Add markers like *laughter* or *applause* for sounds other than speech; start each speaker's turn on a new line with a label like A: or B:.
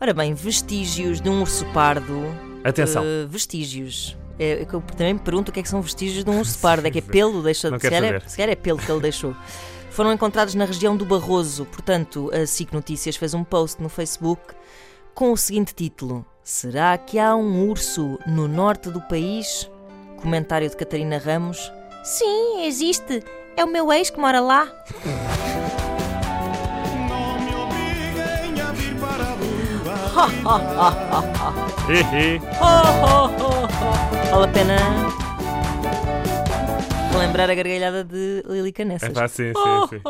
A: Ora bem, vestígios de um urso pardo.
B: Atenção.
A: eh, vestígios. É, é que eu também me pergunto o que é que são vestígios de um urso pardo. É que é pelo? Deixa,
B: Não
A: se,
B: quero
A: calhar é, se calhar é pelo que ele deixou. Foram encontrados na região do Barroso. Portanto, a SIC Notícias fez um post no Facebook com o seguinte título: Será que há um urso no norte do país? Comentário de Catarina Ramos: Sim, existe. É o meu ex que mora lá.
C: Não me obriguem a vir para Aruba.
B: Hihi. *laughs*
A: Vale a pena lembrar a gargalhada de Lili Canessas.
B: É pá, sim, sim,